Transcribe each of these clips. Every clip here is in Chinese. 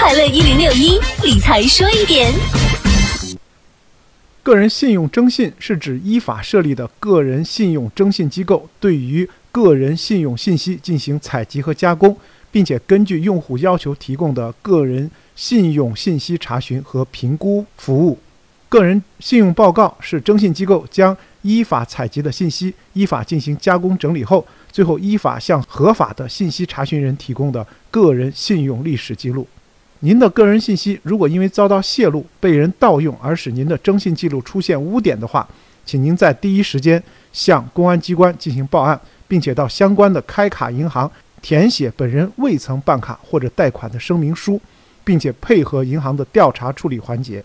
快乐一零六一理财说一点。个人信用征信是指依法设立的个人信用征信机构，对于个人信用信息进行采集和加工，并且根据用户要求提供的个人信用信息查询和评估服务。个人信用报告是征信机构将依法采集的信息依法进行加工整理后，最后依法向合法的信息查询人提供的个人信用历史记录。您的个人信息如果因为遭到泄露、被人盗用而使您的征信记录出现污点的话，请您在第一时间向公安机关进行报案，并且到相关的开卡银行填写本人未曾办卡或者贷款的声明书，并且配合银行的调查处理环节。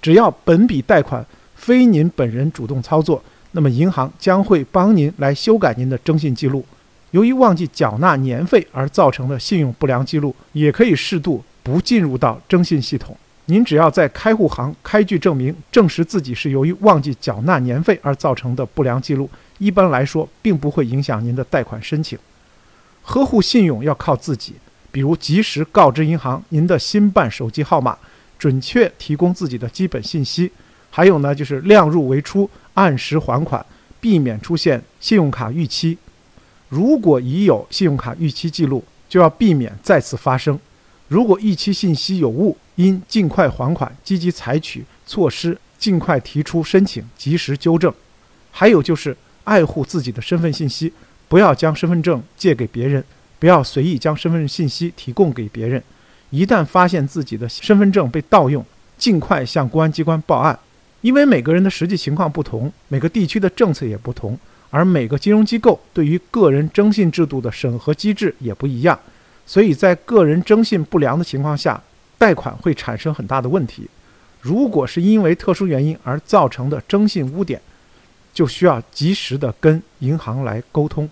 只要本笔贷款非您本人主动操作，那么银行将会帮您来修改您的征信记录。由于忘记缴纳年费而造成的信用不良记录，也可以适度不进入到征信系统。您只要在开户行开具证明，证实自己是由于忘记缴纳年费而造成的不良记录，一般来说并不会影响您的贷款申请。呵护信用要靠自己，比如及时告知银行您的新办手机号码。准确提供自己的基本信息，还有呢，就是量入为出，按时还款，避免出现信用卡逾期。如果已有信用卡逾期记录，就要避免再次发生。如果逾期信息有误，应尽快还款，积极采取措施，尽快提出申请，及时纠正。还有就是爱护自己的身份信息，不要将身份证借给别人，不要随意将身份信息提供给别人。一旦发现自己的身份证被盗用，尽快向公安机关报案。因为每个人的实际情况不同，每个地区的政策也不同，而每个金融机构对于个人征信制度的审核机制也不一样，所以在个人征信不良的情况下，贷款会产生很大的问题。如果是因为特殊原因而造成的征信污点，就需要及时的跟银行来沟通。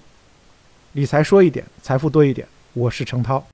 理财说一点，财富多一点。我是程涛。